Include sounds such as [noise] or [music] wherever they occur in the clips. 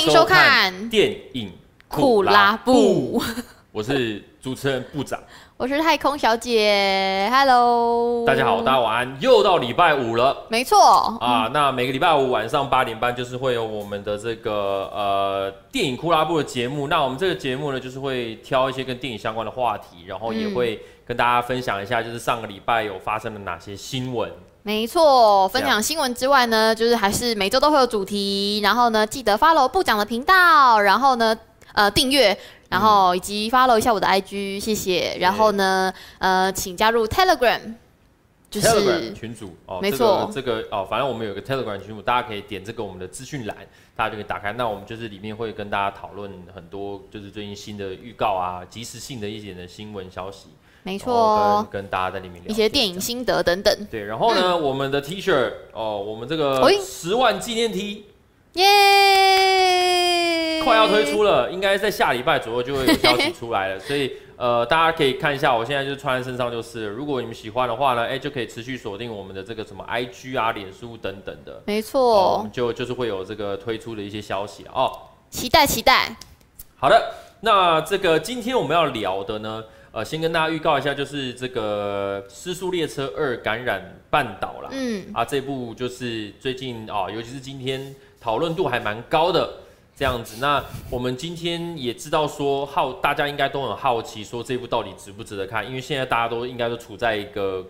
欢迎收看电影库拉布，[laughs] 我是主持人部长，我是太空小姐，Hello，大家好，大家晚安，又到礼拜五了，没错。啊，那每个礼拜五晚上八点半就是会有我们的这个呃电影库拉布的节目，那我们这个节目呢就是会挑一些跟电影相关的话题，然后也会跟大家分享一下，就是上个礼拜有发生了哪些新闻。没错，分享新闻之外呢，就是还是每周都会有主题，然后呢，记得 follow 部长的频道，然后呢，呃，订阅，然后以及 follow 一下我的 IG，谢谢。然后呢，呃，请加入 Telegram，就是 Telegram 群组哦，没错，这个这个哦，反正我们有个 Telegram 群组，大家可以点这个我们的资讯栏，大家就可以打开。那我们就是里面会跟大家讨论很多，就是最近新的预告啊，即时性的一点的新闻消息。没错，跟跟大家在里面聊一些电影心得等等。对，然后呢，嗯、我们的 T 恤哦，我们这个十万纪念 T，耶，快要推出了，应该在下礼拜左右就会有消息出来了。[laughs] 所以呃，大家可以看一下，我现在就穿在身上就是。如果你们喜欢的话呢，哎，就可以持续锁定我们的这个什么 IG 啊、脸书等等的。没错，我们就就是会有这个推出的一些消息哦。期待期待。好的，那这个今天我们要聊的呢？呃，先跟大家预告一下，就是这个《失速列车二：感染半岛》啦。嗯，啊，这部就是最近啊，尤其是今天讨论度还蛮高的这样子。那我们今天也知道说，好，大家应该都很好奇，说这部到底值不值得看？因为现在大家都应该都处在一个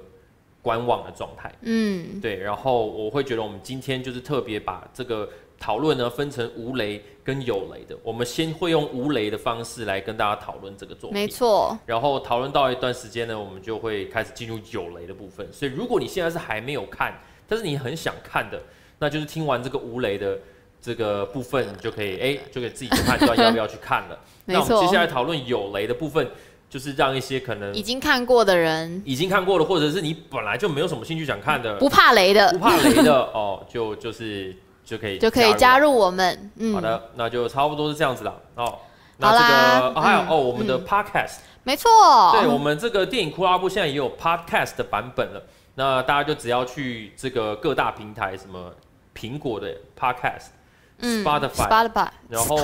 观望的状态。嗯，对。然后我会觉得，我们今天就是特别把这个。讨论呢，分成无雷跟有雷的，我们先会用无雷的方式来跟大家讨论这个作品，没错。然后讨论到一段时间呢，我们就会开始进入有雷的部分。所以如果你现在是还没有看，但是你很想看的，那就是听完这个无雷的这个部分，你就可以 [laughs] 哎，就可以自己判断要不要去看了。没错。那我们接下来讨论有雷的部分，就是让一些可能已经看过的人，已经看过的，或者是你本来就没有什么兴趣想看的，不怕雷的，不怕雷的哦，就就是。就可以就可以加入我们，嗯，好的，那就差不多是这样子了。哦。那这个哦，还有哦，我们的 podcast，没错，对，我们这个电影库拉布现在也有 podcast 的版本了。那大家就只要去这个各大平台，什么苹果的 podcast，Spotify，然后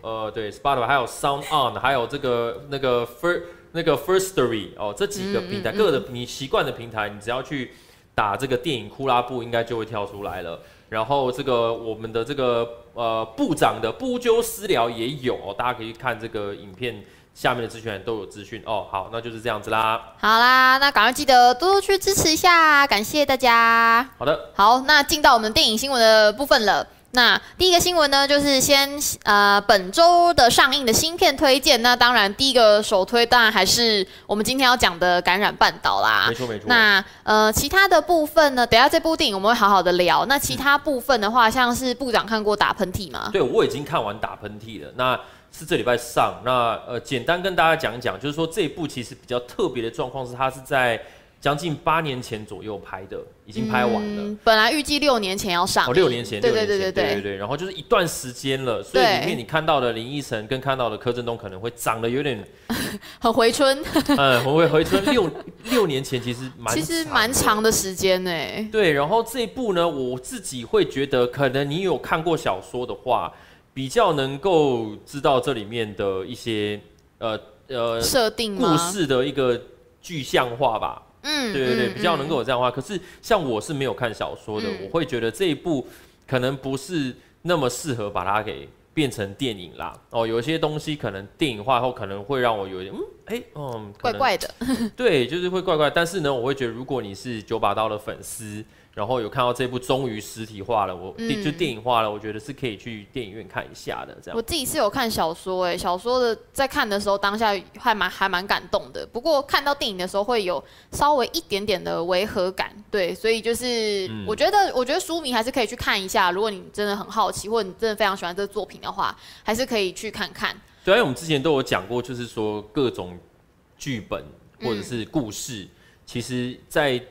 呃，对，Spotify，还有 Sound On，还有这个那个 First 那个 Firstory 哦，这几个平台，各个你习惯的平台，你只要去打这个电影库拉布，应该就会跳出来了。然后这个我们的这个呃部长的不纠私聊也有哦，大家可以看这个影片下面的资讯都有资讯哦。好，那就是这样子啦。好啦，那赶快记得多多去支持一下，感谢大家。好的，好，那进到我们电影新闻的部分了。那第一个新闻呢，就是先呃本周的上映的新片推荐。那当然第一个首推当然还是我们今天要讲的《感染半岛》啦。没错没错。那呃其他的部分呢，等下这部电影我们会好好的聊。那其他部分的话，嗯、像是部长看过打喷嚏吗？对，我已经看完打喷嚏了。那是这礼拜上。那呃简单跟大家讲讲，就是说这一部其实比较特别的状况是，它是在。将近八年前左右拍的，已经拍完了。嗯、本来预计六年前要上。哦，六年前，对对对对对对对。然后就是一段时间了，所以里面你看到的林依晨跟看到的柯震东可能会长得有点 [laughs] 很回春。[laughs] 嗯，很会回春。六 [laughs] 六年前其实蛮其实蛮长的时间呢。对，然后这一部呢，我自己会觉得，可能你有看过小说的话，比较能够知道这里面的一些呃呃设定故事的一个具象化吧。嗯，对对对，比较能够有这样的话。可是像我是没有看小说的，我会觉得这一部可能不是那么适合把它给变成电影啦。哦，有一些东西可能电影化后可能会让我有点嗯，哎，嗯，怪怪的。[laughs] 对，就是会怪怪。但是呢，我会觉得如果你是九把刀的粉丝。然后有看到这部终于实体化了，我、嗯、就电影化了，我觉得是可以去电影院看一下的。这样，我自己是有看小说，哎，小说的在看的时候当下还蛮还蛮感动的。不过看到电影的时候会有稍微一点点的违和感，对，所以就是我觉得，嗯、我觉得书迷还是可以去看一下。如果你真的很好奇，或者你真的非常喜欢这个作品的话，还是可以去看看。对，因为我们之前都有讲过，就是说各种剧本或者是故事，嗯、其实，在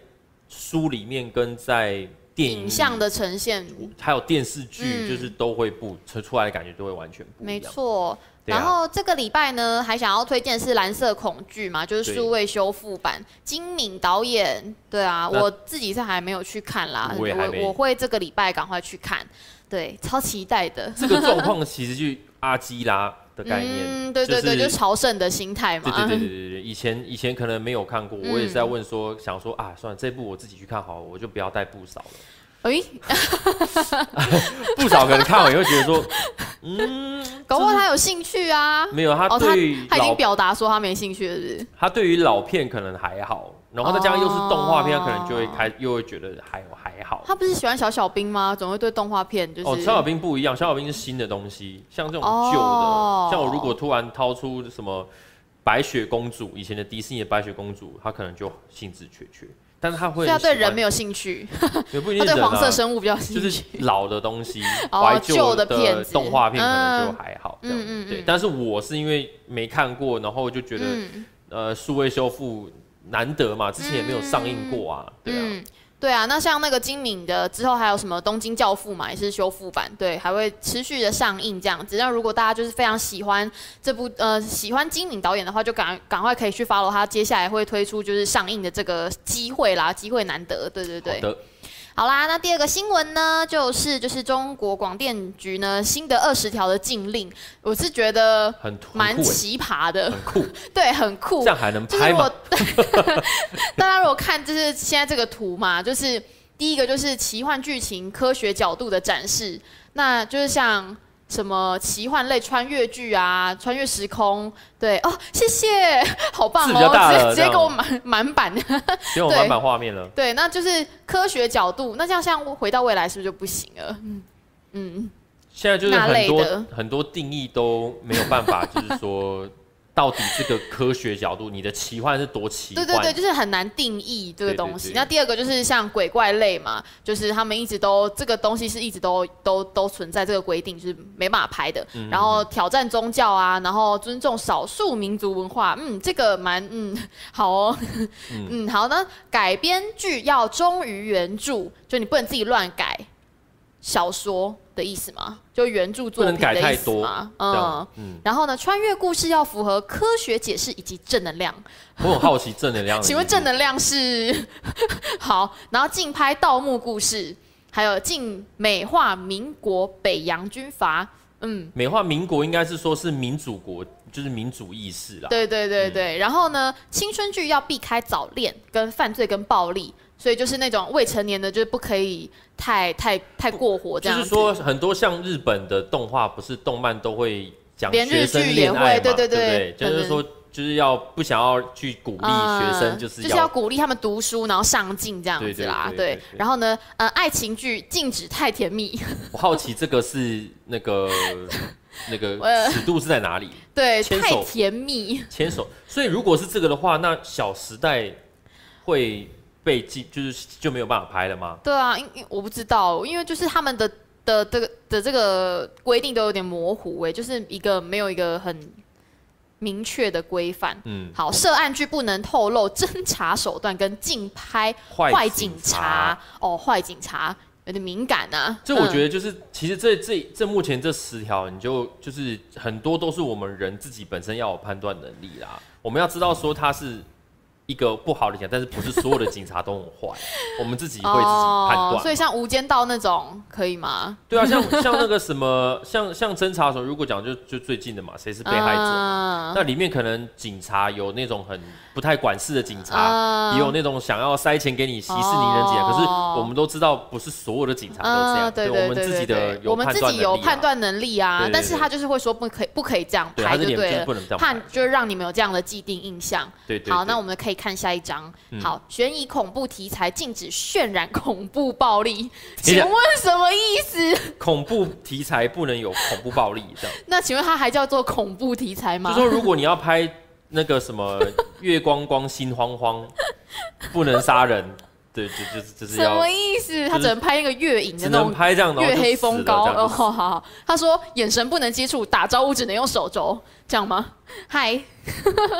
书里面跟在电影像的呈现，还有电视剧，就是都会不出出来的感觉都会完全不一样。没错。然后这个礼拜呢，还想要推荐是《蓝色恐惧》嘛，就是数位修复版，金敏导演。对啊，我自己是还没有去看啦，我我，我会这个礼拜赶快去看，对，超期待的。这个状况其实就阿基拉的概念，嗯，对对对，就是、朝圣的心态嘛。对对对对对，以前以前可能没有看过，我也是在问说，想说啊，算了，这部我自己去看好了，我就不要带不少了。哎，[laughs] 不少可能看完也会觉得说，[laughs] 嗯，搞不好他有兴趣啊。没有，他对他，他已经表达说他没兴趣了是不是？他对于老片可能还好，然后再加上又是动画片，他可能就会开又会觉得还还好。他不是喜欢小小兵吗？总会对动画片就是。哦，小小兵不一样，小小兵是新的东西，像这种旧的，哦、像我如果突然掏出什么白雪公主，以前的迪士尼的白雪公主，他可能就兴致缺缺。但是他会，他对人没有兴趣，[laughs] 也不一定、啊、他对黄色生物比较兴趣，就是老的东西，[laughs] 怀旧的片动画片可能就还好，嗯嗯对。但是我是因为没看过，然后就觉得，嗯、呃，数位修复难得嘛，之前也没有上映过啊，对啊。对啊，那像那个金敏的之后还有什么《东京教父》嘛，也是修复版，对，还会持续的上映这样子。那如果大家就是非常喜欢这部呃喜欢金敏导演的话，就赶赶快可以去 follow 他接下来会推出就是上映的这个机会啦，机会难得，对对对。啦，那第二个新闻呢，就是就是中国广电局呢新的二十条的禁令，我是觉得很蛮奇葩的，很酷，[laughs] 对，很酷，这样还能拍吗？大家如果 [laughs] 看就是现在这个图嘛，就是第一个就是奇幻剧情科学角度的展示，那就是像。什么奇幻类穿越剧啊，穿越时空，对哦，谢谢，[laughs] 好棒哦，直接直接给我满 [laughs] 满版，[laughs] 给我满版画面了。对，那就是科学角度，那这样像回到未来是不是就不行了？嗯嗯，现在就是很多很多定义都没有办法，就是说。到底这个科学角度，你的奇幻是多奇幻？对对对，就是很难定义这个东西。对对对，那第二个就是像鬼怪类嘛，就是他们一直都这个东西是一直都都都存在这个规定，就是没办法拍的。嗯、然后挑战宗教啊，然后尊重少数民族文化，嗯，这个蛮嗯 [laughs] 好哦，嗯，嗯好呢。改编剧要忠于原著，就你不能自己乱改小说。的意思吗？就原著作品的意思吗？嗯嗯。然后呢，穿越故事要符合科学解释以及正能量。我很好奇正能量。请问正能量是 [laughs] 好？然后竞拍盗墓故事，还有竞美化民国北洋军阀。嗯，美化民国应该是说是民主国，就是民主意识啦。对对对对。嗯、然后呢，青春剧要避开早恋、跟犯罪、跟暴力。所以就是那种未成年的，就是不可以太太太过火这样。就是说很多像日本的动画，不是动漫都会讲学生恋爱嘛？对对对，就是说就是要不想要去鼓励学生，就是就是要鼓励他们读书，然后上进这样子啦。对，然后呢，呃，爱情剧禁止太甜蜜。我 [laughs] 好奇这个是那个 [laughs] 那个尺度是在哪里？[laughs] 对，太甜蜜。牵手。所以如果是这个的话，那《小时代》会。被禁就是就没有办法拍了吗？对啊，因因我不知道，因为就是他们的的这个的这个规定都有点模糊哎，就是一个没有一个很明确的规范。嗯，好，涉案剧不能透露侦查手段跟竞拍坏警察哦，坏警察有点敏感啊。这我觉得就是，嗯、其实这这这目前这十条，你就就是很多都是我们人自己本身要有判断能力啦。我们要知道说他是。一个不好的警察，但是不是所有的警察都很坏，[laughs] 我们自己会自己判断。所以像《无间道》那种可以吗？对啊，像像那个什么，像像侦查的时候，如果讲就就最近的嘛，谁是被害者？嗯、那里面可能警察有那种很不太管事的警察，嗯、也有那种想要塞钱给你息事宁人警察。嗯、可是我们都知道，不是所有的警察都这样。对，我们自己的有判断能力、啊、我们自己有判断能力啊。但是他就是会说不可以，不可以这样拍，就对了。判就是让你们有这样的既定印象。对，对对。好，那我们可以。看下一章，嗯、好，悬疑恐怖题材禁止渲染恐怖暴力，请问什么意思？恐怖题材不能有恐怖暴力，这样？那请问它还叫做恐怖题材吗？就说如果你要拍那个什么 [laughs] 月光光心慌慌，不能杀人，对，就就是就是什么意思？他只能拍那个月影的那种，拍这样月黑风高。哦，好好。他说眼神不能接触，打招呼只能用手肘，这样吗？嗨，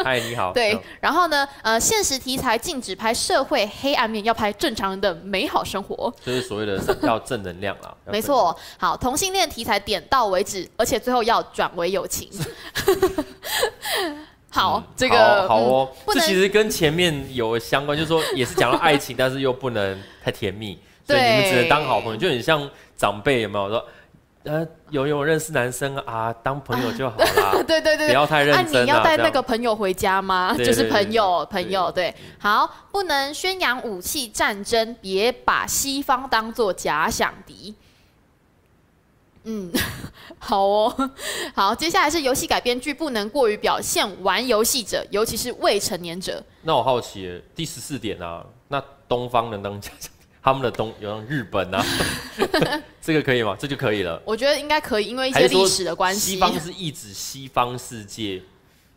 嗨，你好。对，然后呢？呃，现实题材禁止拍社会黑暗面，要拍正常人的美好生活，就是所谓的 [laughs] 要正能量啊。没错。好，同性恋题材点到为止，而且最后要转为友情。好，这个好，好哦。这其实跟前面有相关，就是说也是讲到爱情，[laughs] 但是又不能太甜蜜，所以你们只能当好朋友，就很像长辈有没有说，呃，有有认识男生啊，当朋友就好啦。[laughs] 对对对，不要太认真。那你要带那个朋友回家吗？[laughs] 就是朋友，朋友，对。好，不能宣扬武器战争，别把西方当做假想敌。嗯，[laughs] 好哦，[laughs] 好，接下来是游戏改编剧不能过于表现玩游戏者，尤其是未成年者。那我好奇，第十四点啊，那东方能当假想敌，他们的东有像日本啊，[laughs] 这个可以吗？这就可以了。我觉得应该可以，因为一些历史的关系。西方是意指西方世界，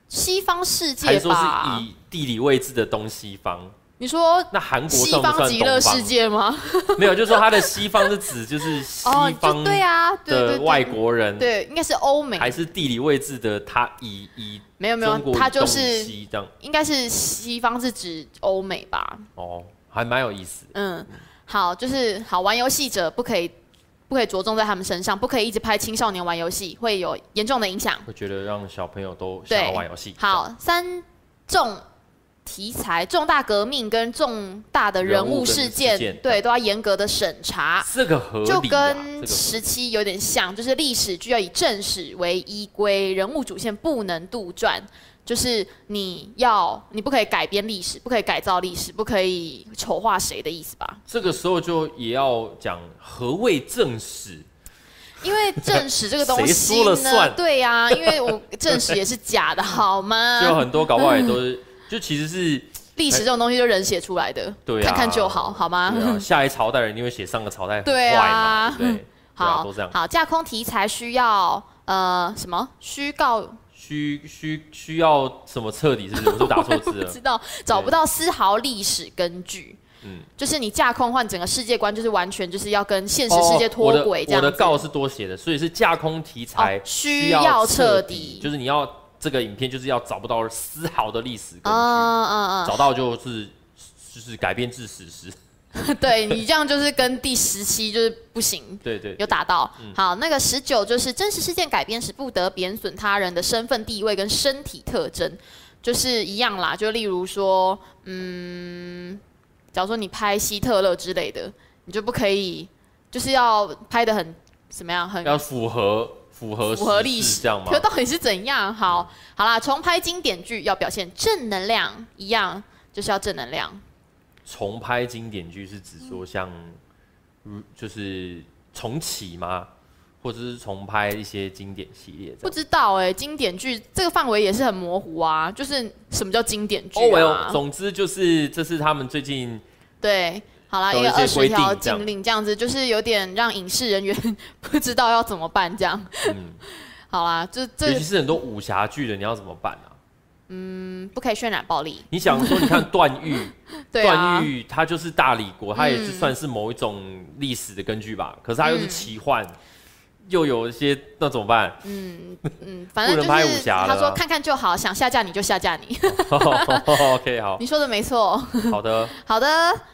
西方世界还是说是以地理位置的东西方？你说那韩国西方极乐世界吗？[laughs] 没有，就是说它的西方是指就是 [laughs] 西方对啊的外国人，对，应该是欧美还是地理位置的？它以以没有没有，它就是西这样，应该是西方是指欧美吧？哦，还蛮有意思。嗯，好，就是好玩游戏者不可以不可以着重在他们身上，不可以一直拍青少年玩游戏，会有严重的影响。会觉得让小朋友都想要玩游戏。好，三重。题材重大革命跟重大的人物事件，件对，都要严格的审查。这个合理、啊、就跟时期有点像，就是历史剧要以正史为依归，人物主线不能杜撰，就是你要你不可以改编历史，不可以改造历史，不可以丑化谁的意思吧？这个时候就也要讲何谓正史，因为正史这个东西呢，[laughs] 对呀、啊，因为我正史也是假的，好吗？[laughs] 就很多搞不好也都是。就其实是历史这种东西，就人写出来的，对、啊，看看就好，好吗？啊、下一朝代人一定会写上个朝代对啊，对，好，都这样。好，架空题材需要呃什么虚告？需需需要什么彻底？是不是？我都打错字了。[laughs] 不知道，找不到丝毫历史根据。嗯，就是你架空换整个世界观，就是完全就是要跟现实世界脱轨这样。我的告是多写的，所以是架空题材需要彻底，就是你要。这个影片就是要找不到丝毫的历史根据，找到就是就是改编自史实。[laughs] 对，你这样就是跟第十七就是不行。[laughs] 对对，有打到。好，那个十九就是真实事件改编时不得贬损他人的身份地位跟身体特征，就是一样啦。就例如说，嗯，假如说你拍希特勒之类的，你就不可以，就是要拍的很怎么样，很要符合。符合符合历史这样吗？可到底是怎样？好，好啦，重拍经典剧要表现正能量，一样就是要正能量。重拍经典剧是指说像，就是重启吗？或者是重拍一些经典系列？不知道哎、欸，经典剧这个范围也是很模糊啊。就是什么叫经典剧啊？Oh, well, 总之就是这是他们最近对。好啦，一个二十条禁令这样子，就是有点让影视人员 [laughs] 不知道要怎么办这样。嗯，好啦，这这尤其是很多武侠剧的，你要怎么办啊？嗯，不可以渲染暴力。你想说，你看 [laughs] 段誉，段誉他就是大理国，他也是算是某一种历史的根据吧？可是他又是奇幻。嗯又有一些，那怎么办？嗯嗯，反正就是他说看看就好，想下架你就下架你。[laughs] OK，好，你说的没错。好的，[laughs] 好的，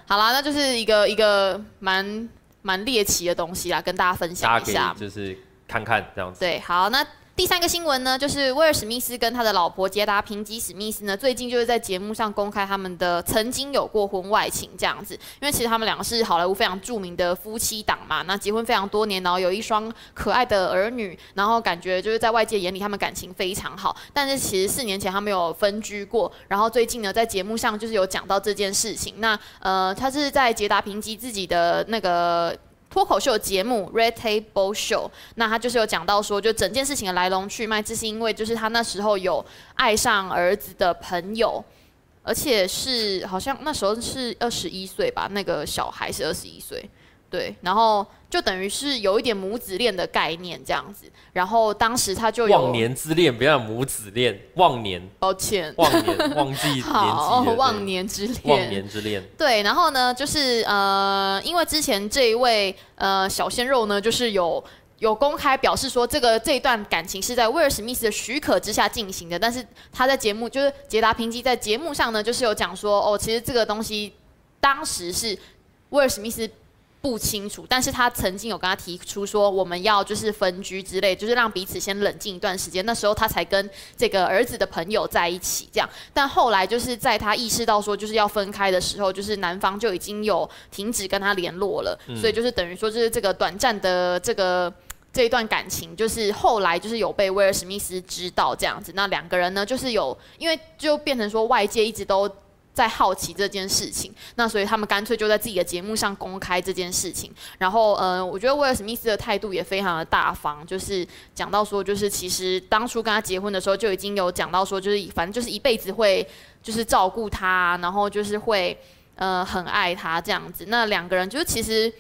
好啦，那就是一个一个蛮蛮猎奇的东西啦，跟大家分享一下，就是看看这样子。对，好，那。第三个新闻呢，就是威尔史密斯跟他的老婆杰达平吉史密斯呢，最近就是在节目上公开他们的曾经有过婚外情这样子。因为其实他们两个是好莱坞非常著名的夫妻档嘛，那结婚非常多年，然后有一双可爱的儿女，然后感觉就是在外界眼里他们感情非常好。但是其实四年前他们有分居过，然后最近呢在节目上就是有讲到这件事情。那呃，他是在杰达平吉自己的那个。脱口秀节目《Red Table Show》，那他就是有讲到说，就整件事情的来龙去脉，这是因为就是他那时候有爱上儿子的朋友，而且是好像那时候是二十一岁吧，那个小孩是二十一岁，对，然后就等于是有一点母子恋的概念这样子。然后当时他就有忘年之恋，不要母子恋，忘年，抱歉，忘年，忘记 [laughs] 年纪，忘年之恋，忘年之恋。对，然后呢，就是呃，因为之前这一位呃小鲜肉呢，就是有。有公开表示说，这个这一段感情是在威尔史密斯的许可之下进行的，但是他在节目就是杰达平基在节目上呢，就是有讲说，哦，其实这个东西当时是威尔史密斯。不清楚，但是他曾经有跟他提出说，我们要就是分居之类，就是让彼此先冷静一段时间。那时候他才跟这个儿子的朋友在一起，这样。但后来就是在他意识到说就是要分开的时候，就是男方就已经有停止跟他联络了，嗯、所以就是等于说就是这个短暂的这个这一段感情，就是后来就是有被威尔史密斯知道这样子。那两个人呢，就是有因为就变成说外界一直都。在好奇这件事情，那所以他们干脆就在自己的节目上公开这件事情。然后，呃，我觉得威尔史密斯的态度也非常的大方，就是讲到说，就是其实当初跟他结婚的时候就已经有讲到说，就是反正就是一辈子会就是照顾他，然后就是会呃很爱他这样子。那两个人就是其实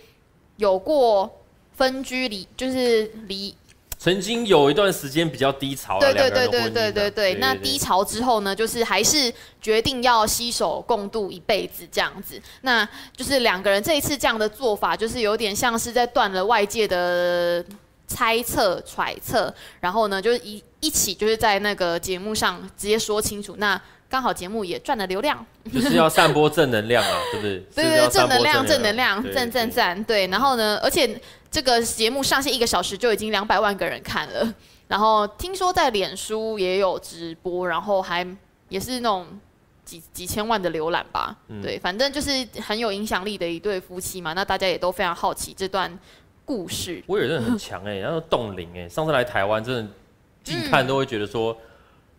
有过分居离，就是离。曾经有一段时间比较低潮，对对对对对对对。那低潮之后呢，就是还是决定要携手共度一辈子这样子。那就是两个人这一次这样的做法，就是有点像是在断了外界的猜测揣测，然后呢，就是一一起就是在那个节目上直接说清楚。那刚好节目也赚了流量，就是要散播正能量啊，[laughs] 对不对？对对对，正能量，正能量，赞赞赞。对，然后呢，而且。这个节目上线一个小时就已经两百万个人看了，[laughs] 然后听说在脸书也有直播，然后还也是那种几几千万的浏览吧。嗯、对，反正就是很有影响力的一对夫妻嘛。那大家也都非常好奇这段故事。威尔真的很强哎、欸，然后冻龄哎，上次来台湾真的近看都会觉得说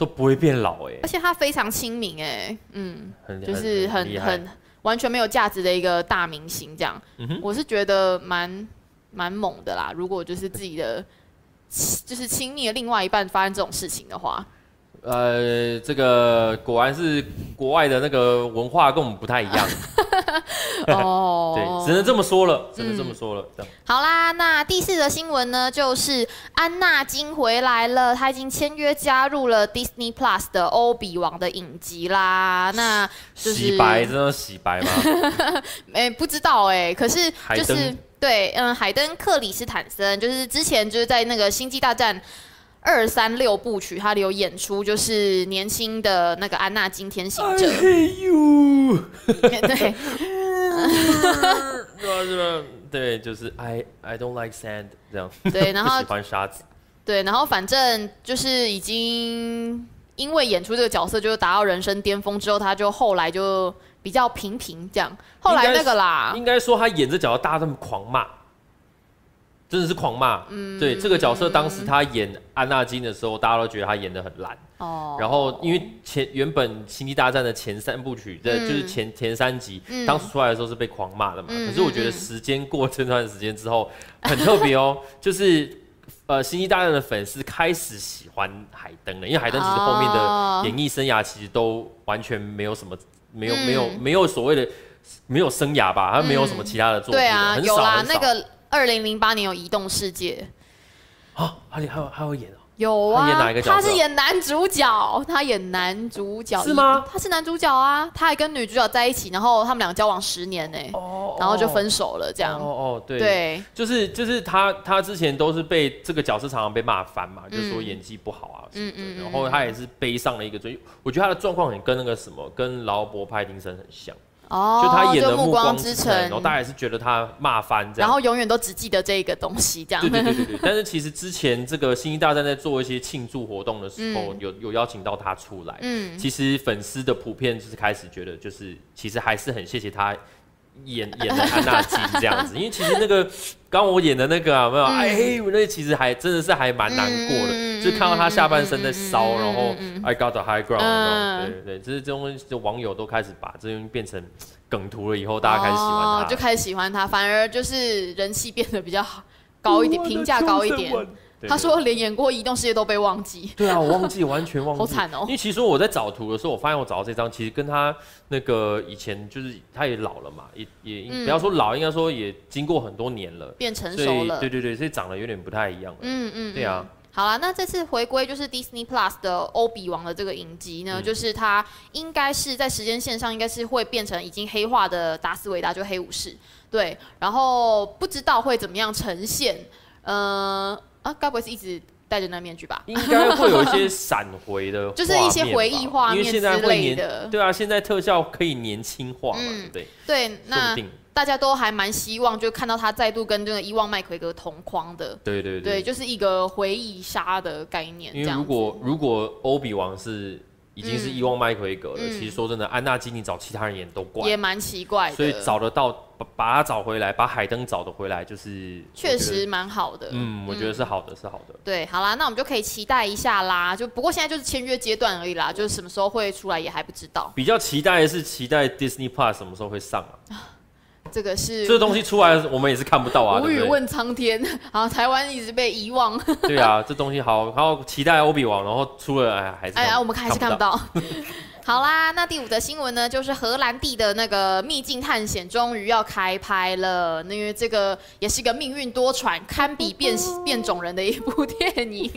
都不会变老哎、欸，而且他非常亲民哎，嗯，就是很很，很完全没有价值的一个大明星这样。嗯、我是觉得蛮。蛮猛的啦！如果就是自己的，就是亲密的另外一半发生这种事情的话，呃，这个果然是国外的那个文化跟我们不太一样。[laughs] 哦，对，只能这么说了，只能这么说了。嗯、好啦，那第四个新闻呢，就是安娜金回来了，她已经签约加入了 Disney Plus 的欧比王的影集啦。那就是洗白，真的洗白吗？哎、欸，不知道哎、欸，可是就是。对，嗯，海登·克里斯坦森就是之前就是在那个《星际大战》二三六部曲，他有演出，就是年轻的那个安娜金天行者。[laughs] 对，[laughs] 对，就是 I I don't like sand 这样。对，[laughs] 然后喜欢沙子。对，然后反正就是已经因为演出这个角色，就是达到人生巅峰之后，他就后来就。比较平平这样，后来那个啦，应该说他演这角色大家这么狂骂，真的是狂骂。嗯，对，这个角色当时他演安纳金的时候，大家都觉得他演的很烂。哦。然后因为前原本《星际大战》的前三部曲，对，就是前前三集，当时出来的时候是被狂骂的嘛。可是我觉得时间过这段时间之后，很特别哦，就是呃，《星际大战》的粉丝开始喜欢海登了，因为海登其实后面的演艺生涯其实都完全没有什么。没有没有没有所谓的没有生涯吧，他没有什么其他的作品。对啊，有啦，那个二零零八年有《移动世界》啊，还有还有还有演哦。有啊，他演哪一个角色？他是演男主角，他演男主角是吗？他是男主角啊，他还跟女主角在一起，然后他们两个交往十年呢，哦然后就分手了，这样。哦哦，对对，就是就是他他之前都是被这个角色常常被骂翻嘛，就是说演技不好啊，嗯嗯，然后他也是背上了一个追，我觉得他的状况很跟那个什么，跟劳勃派丁森很像。哦，就他演的《暮光之城》，然后大家也是觉得他骂翻这样，然后永远都只记得这个东西这样。对对对对对。[laughs] 但是其实之前这个《星际大战》在做一些庆祝活动的时候，有有邀请到他出来。嗯。其实粉丝的普遍就是开始觉得，就是其实还是很谢谢他。演演的安娜金这样子，因为其实那个刚我演的那个啊，没有 [laughs] 哎，我那其实还真的是还蛮难过的，就看到他下半身在烧，然后 I got the high ground，对对对，就是这种就网友都开始把这东西变成梗图了，以后大家开始喜欢他，就开始喜欢他，反而就是人气变得比较好高一点，评价高一点。他说连演过《移动世界》都被忘记。[laughs] 对啊，我忘记，完全忘记。好惨哦！因为其实我在找图的时候，我发现我找到这张，其实跟他那个以前就是他也老了嘛，也也、嗯、不要说老，应该说也经过很多年了，变成熟了。对对对，所以长得有点不太一样了。嗯嗯，对啊。好了，那这次回归就是 Disney Plus 的欧比王的这个影集呢，嗯、就是它应该是在时间线上应该是会变成已经黑化的达斯维达，就黑武士。对，然后不知道会怎么样呈现。呃啊，该不会是一直戴着那面具吧？应该会有一些闪回的，就是一些回忆画面之类的。对啊，现在特效可以年轻化嘛？嗯、对对，那。大家都还蛮希望，就看到他再度跟这个伊万麦奎格同框的。对对对，对，就是一个回忆杀的概念。因为如果如果欧比王是已经是伊万麦奎格了，嗯、其实说真的，安纳基尼找其他人演都怪，也蛮奇怪的。所以找得到把把他找回来，把海登找得回来，就是确实蛮好的。嗯，我觉得是好的，嗯、是好的。对，好啦，那我们就可以期待一下啦。就不过现在就是签约阶段而已啦，就是什么时候会出来也还不知道。比较期待的是期待 Disney Plus 什么时候会上啊？[laughs] 这个是这个东西出来，我们也是看不到啊。无语问苍天，[laughs] 然后台湾一直被遗忘。[laughs] 对啊，这东西好好期待欧比王，然后出了哎还是哎呀，我们还是看不到。好啦，那第五则新闻呢，就是荷兰弟的那个秘境探险终于要开拍了。那因为这个也是一个命运多舛、堪比变变种人的一部电影。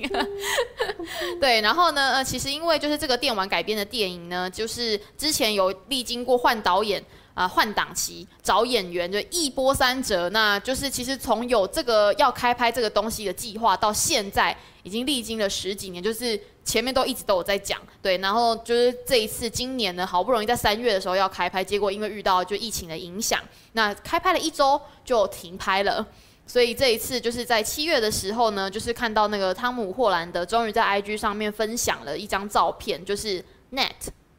[laughs] 对，然后呢，呃，其实因为就是这个电玩改编的电影呢，就是之前有历经过换导演。啊，换档期找演员就一波三折，那就是其实从有这个要开拍这个东西的计划到现在，已经历经了十几年，就是前面都一直都有在讲，对，然后就是这一次今年呢，好不容易在三月的时候要开拍，结果因为遇到就疫情的影响，那开拍了一周就停拍了，所以这一次就是在七月的时候呢，就是看到那个汤姆·霍兰德终于在 IG 上面分享了一张照片，就是 Net，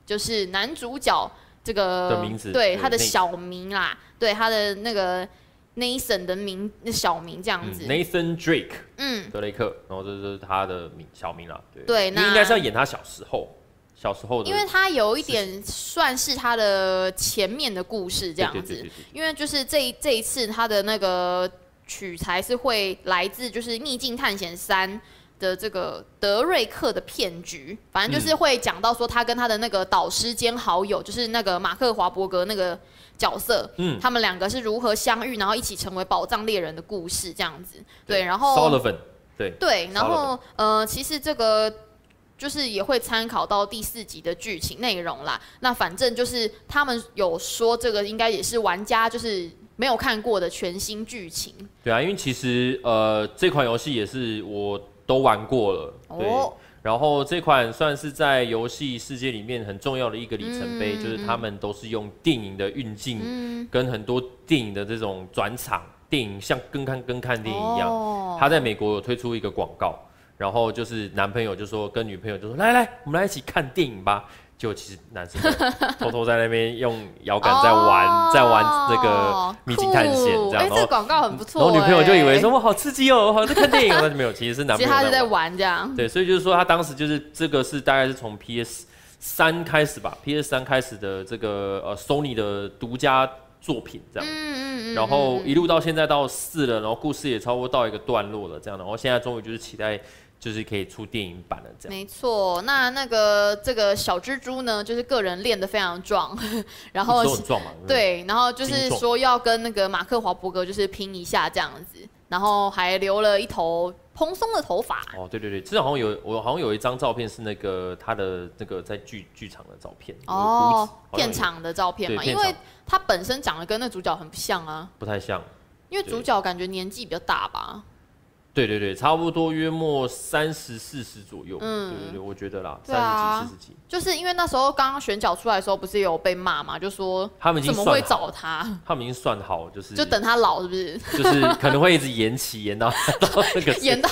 就是男主角。这个的名字对他的小名啦，对他的那个 Nathan 的名那小名这样子，Nathan Drake，嗯，德雷克，然后这是他的名小名啦，对，对，那应该是要演他小时候，小时候的，因为他有一点算是他的前面的故事这样子，因为就是这这一次他的那个取材是会来自就是《秘境探险三》。的这个德瑞克的骗局，反正就是会讲到说他跟他的那个导师兼好友，就是那个马克华伯格那个角色，嗯，他们两个是如何相遇，然后一起成为宝藏猎人的故事，这样子。对，然后 Sullivan，对对，然后呃，其实这个就是也会参考到第四集的剧情内容啦。那反正就是他们有说这个应该也是玩家就是没有看过的全新剧情。对啊，因为其实呃这款游戏也是我。都玩过了，对。哦、然后这款算是在游戏世界里面很重要的一个里程碑，嗯、就是他们都是用电影的运镜，嗯、跟很多电影的这种转场，电影像跟看跟看电影一样。哦、他在美国有推出一个广告，然后就是男朋友就说跟女朋友就说来来，我们来一起看电影吧。就其实男生 [laughs] 偷偷在那边用摇杆在玩，哦、在玩那个秘境探险这样。哎，这个广告很不错。然后女朋友就以为说哇，好刺激哦，好像在看电影。但 [laughs] 是没有，其实是男朋友。其实他是在玩这样。对，所以就是说他当时就是这个是大概是从 PS 三开始吧，PS 三开始的这个呃 Sony 的独家作品这样。嗯嗯嗯。然后一路到现在到四了，然后故事也差不多到一个段落了这样。然后现在终于就是期待。就是可以出电影版的这样。没错，那那个这个小蜘蛛呢，就是个人练得非常壮，[laughs] 然后壮嘛。对，然后就是说要跟那个马克华伯格就是拼一下这样子，然后还留了一头蓬松的头发。哦，对对对，之前好像有我好像有一张照片是那个他的那个在剧剧场的照片。哦，片场的照片嘛，因为他本身长得跟那主角很不像啊。不太像。因为主角感觉年纪比较大吧。对对对，差不多约莫三十四十左右。嗯，对对对，我觉得啦，三十几四十几。就是因为那时候刚刚选角出来的时候，不是有被骂嘛，就说他们怎么会找他？他们已经算好，就是就等他老，是不是？就是 [laughs] 可能会一直延期，延到到那个延到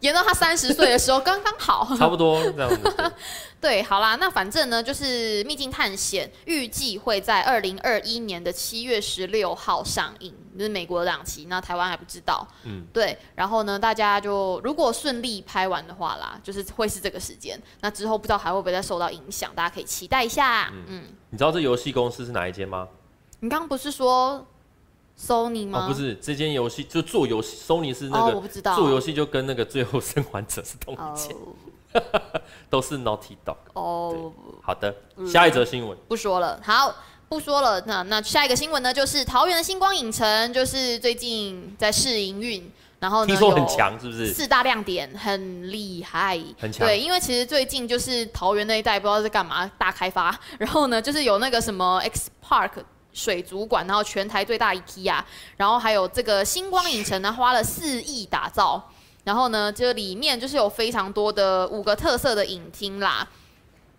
延到他三十岁的时候，刚刚好。[laughs] 差不多这样子。[laughs] 对，好啦，那反正呢，就是《秘境探险》预计会在二零二一年的七月十六号上映，就是美国的档期，那台湾还不知道。嗯，对，然后呢，大家就如果顺利拍完的话啦，就是会是这个时间。那之后不知道还会不会再受到影响，大家可以期待一下。嗯，嗯，你知道这游戏公司是哪一间吗？你刚刚不是说 Sony 吗？哦，不是，这间游戏就做游戏，Sony 是那个，哦、我不知道做游戏就跟那个《最后生还者》是同一间，哦、[laughs] 都是 Naughty Dog。哦，好的，下一则新闻、嗯、不说了，好，不说了。那那下一个新闻呢，就是桃园的星光影城，就是最近在试营运。然后呢，听说很强，是不是？四大亮点很厉害，很强。对，因为其实最近就是桃园那一带不知道在干嘛大开发，然后呢，就是有那个什么 X Park 水族馆，然后全台最大 IKEA，然后还有这个星光影城呢，花了四亿打造，然后呢，这里面就是有非常多的五个特色的影厅啦。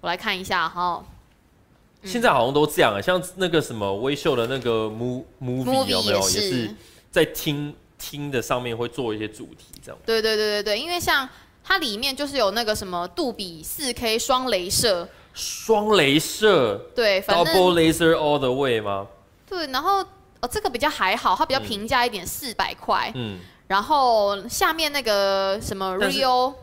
我来看一下哈，现在好像都这样啊，像那个什么微秀的那个 Movie Movie 有没有也是，在听听的上面会做一些主题，这样。对对对对对，因为像它里面就是有那个什么杜比四 K 双镭射，双镭射，对，Double Laser All the Way 吗？对，然后哦，这个比较还好，它比较平价一点，四百块。嗯。然后下面那个什么 Real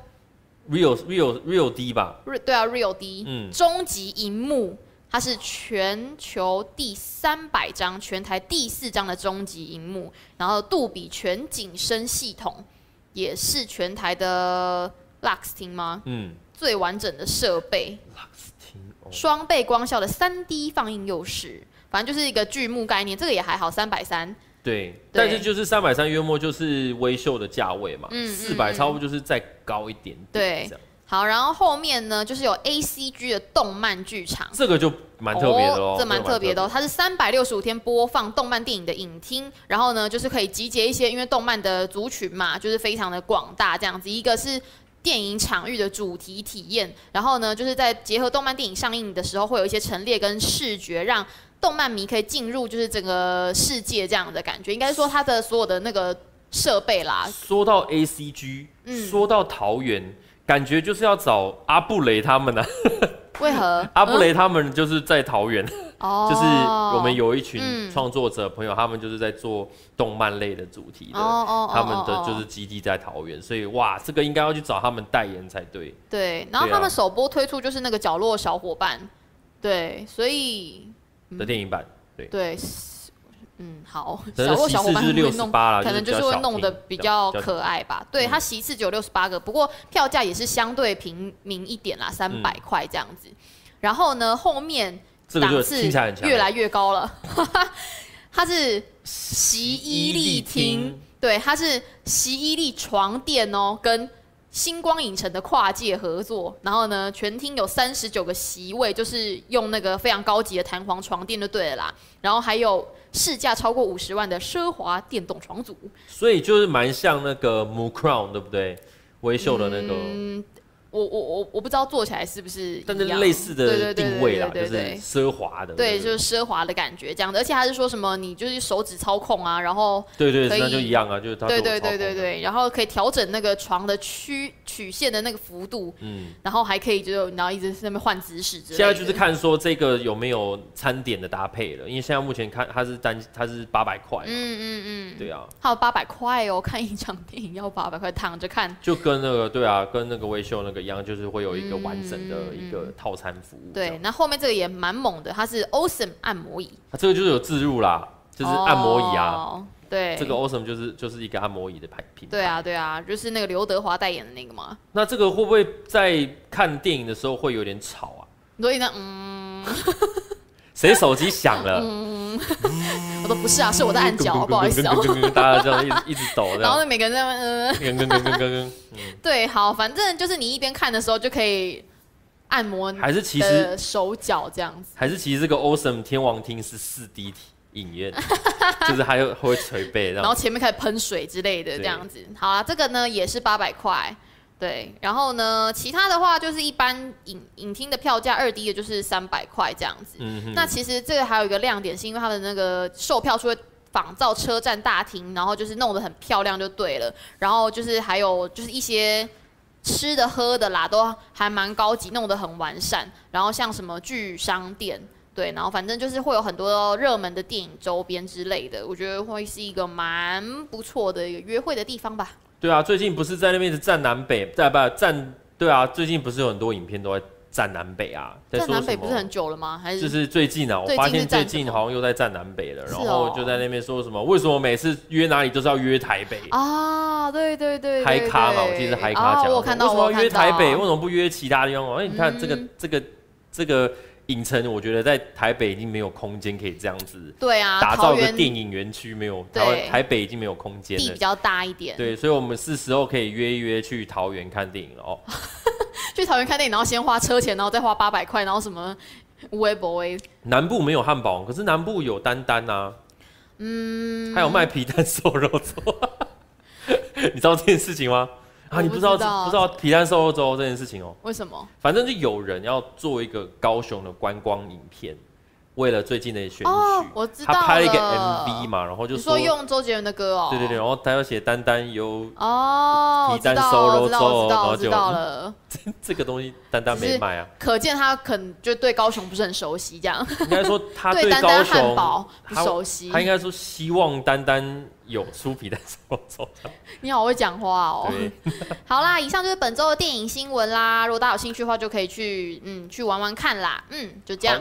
Real Real Real D 吧？对啊，Real D。嗯。终极荧幕。它是全球第三百张、全台第四张的终极荧幕，然后杜比全景声系统，也是全台的 Lux 厅吗？嗯，最完整的设备，Lux 厅，双倍光效的三 D 放映优势，反正就是一个巨幕概念，这个也还好，三百三。对，但是就是三百三约莫就是微秀的价位嘛，嗯，四百差不多就是再高一点点，对。好，然后后面呢，就是有 A C G 的动漫剧场，这个就蛮特别的哦，这蛮特别的哦，它是三百六十五天播放动漫电影的影厅，然后呢，就是可以集结一些，因为动漫的族群嘛，就是非常的广大这样子。一个是电影场域的主题体验，然后呢，就是在结合动漫电影上映的时候，会有一些陈列跟视觉，让动漫迷可以进入就是整个世界这样的感觉。应该是说它的所有的那个设备啦。说到 A C G，嗯，说到桃园。感觉就是要找阿布雷他们呢、啊？[laughs] 为何？[laughs] 阿布雷他们就是在桃园，哦、就是我们有一群创作者朋友，他们就是在做动漫类的主题的，哦、他们的就是基地在桃园，所以哇，这个应该要去找他们代言才对。对，然后他们首播推出就是那个角落小伙伴，对，所以、嗯、的电影版，对。对嗯，好，小洛小伙伴会弄，可能就是会弄得比较可爱吧。对，它席次只有六十八个，不过票价也是相对平民一点啦，三百块这样子。然后呢，后面档次越来越高了，它是席伊利厅，对，它是席伊利床垫哦，跟星光影城的跨界合作。然后呢，全厅有三十九个席位，就是用那个非常高级的弹簧床垫就对了啦。然后还有。市价超过五十万的奢华电动床组，所以就是蛮像那个 MooCrown 对不对？微秀的那个。嗯我我我我不知道做起来是不是，但是类似的定位啦，就是奢华的，对，就是奢华的感觉这样的，而且还是说什么你就是手指操控啊，然后对对，那就一样啊，就是对对对对对，然后可以调整那个床的曲曲线的那个幅度，嗯，然后还可以就然后一直在那边换姿势。现在就是看说这个有没有餐点的搭配了，因为现在目前看它是单它是八百块，嗯嗯嗯，对啊，还有八百块哦，看一场电影要八百块，躺着看，就跟那个对啊，跟那个微秀那个。一样就是会有一个完整的一个套餐服务。对，那后面这个也蛮猛的，它是 Awesome 按摩椅。它这个就是有置入啦，就是按摩椅啊。对，这个 Awesome 就是就是一个按摩椅的牌品。对啊，对啊，就是那个刘德华代言的那个嘛。那这个会不会在看电影的时候会有点吵啊？所以呢，嗯，谁手机响了？嗯我说不是啊，是我在按脚，[laughs] 不好意思啊。大家这样一直一直抖，然后每个人在那嗯，对，好，反正就是你一边看的时候就可以按摩，还是其实手脚这样子，还是其实这个 Awesome 天王厅是四 D 影院，[laughs] 就是还有会捶背，然后前面开始喷水之类的这样子。好啊，这个呢也是八百块。对，然后呢，其他的话就是一般影影厅的票价二 D 的就是三百块这样子。嗯哼。那其实这个还有一个亮点，是因为它的那个售票处会仿造车站大厅，然后就是弄得很漂亮就对了。然后就是还有就是一些吃的喝的啦，都还蛮高级，弄得很完善。然后像什么剧商店，对，然后反正就是会有很多热门的电影周边之类的，我觉得会是一个蛮不错的一个约会的地方吧。对啊，最近不是在那边是站南北，在不站？对啊，最近不是有很多影片都在站南北啊，站南北不是很久了吗？还是就是最近啊，我发现最近好像又在站南北了，然后就在那边说什么？为什么每次约哪里都是要约台北啊？对对对，嗨咖嘛，我记得是嗨咖讲，我看到为什么要约台北？为什么不约其他地方？哎，你看这个这个这个影城，我觉得在台北已经没有空间可以这样子，对啊，打造个电影园区没有，台台北已经没有空间了，地比较大一点，对，所以我们是时候可以约一约去桃园看电影了哦。[laughs] 去桃园看电影，然后先花车钱，然后再花八百块，然后什么微博微。南部没有汉堡，可是南部有丹丹啊，嗯，还有卖皮蛋瘦肉粥，[laughs] 你知道这件事情吗？啊，你不知道不知道皮蛋瘦肉粥这件事情哦？为什么？反正就有人要做一个高雄的观光影片。为了最近的选举，我知道他拍了一个 MV 嘛，然后就说用周杰伦的歌哦，对对对，然后他要写丹丹有哦，皮蛋瘦肉粥，然后就知道了，[laughs] 这个东西丹丹没卖啊，可见他可能就对高雄不是很熟悉，这样。应该说他 [laughs] 对高雄不熟悉，他应该说希望丹丹有出皮蛋瘦肉粥。[laughs] 你好会讲话哦，好啦，以上就是本周的电影新闻啦，如果大家有兴趣的话，就可以去嗯去玩玩看啦，嗯，就这样。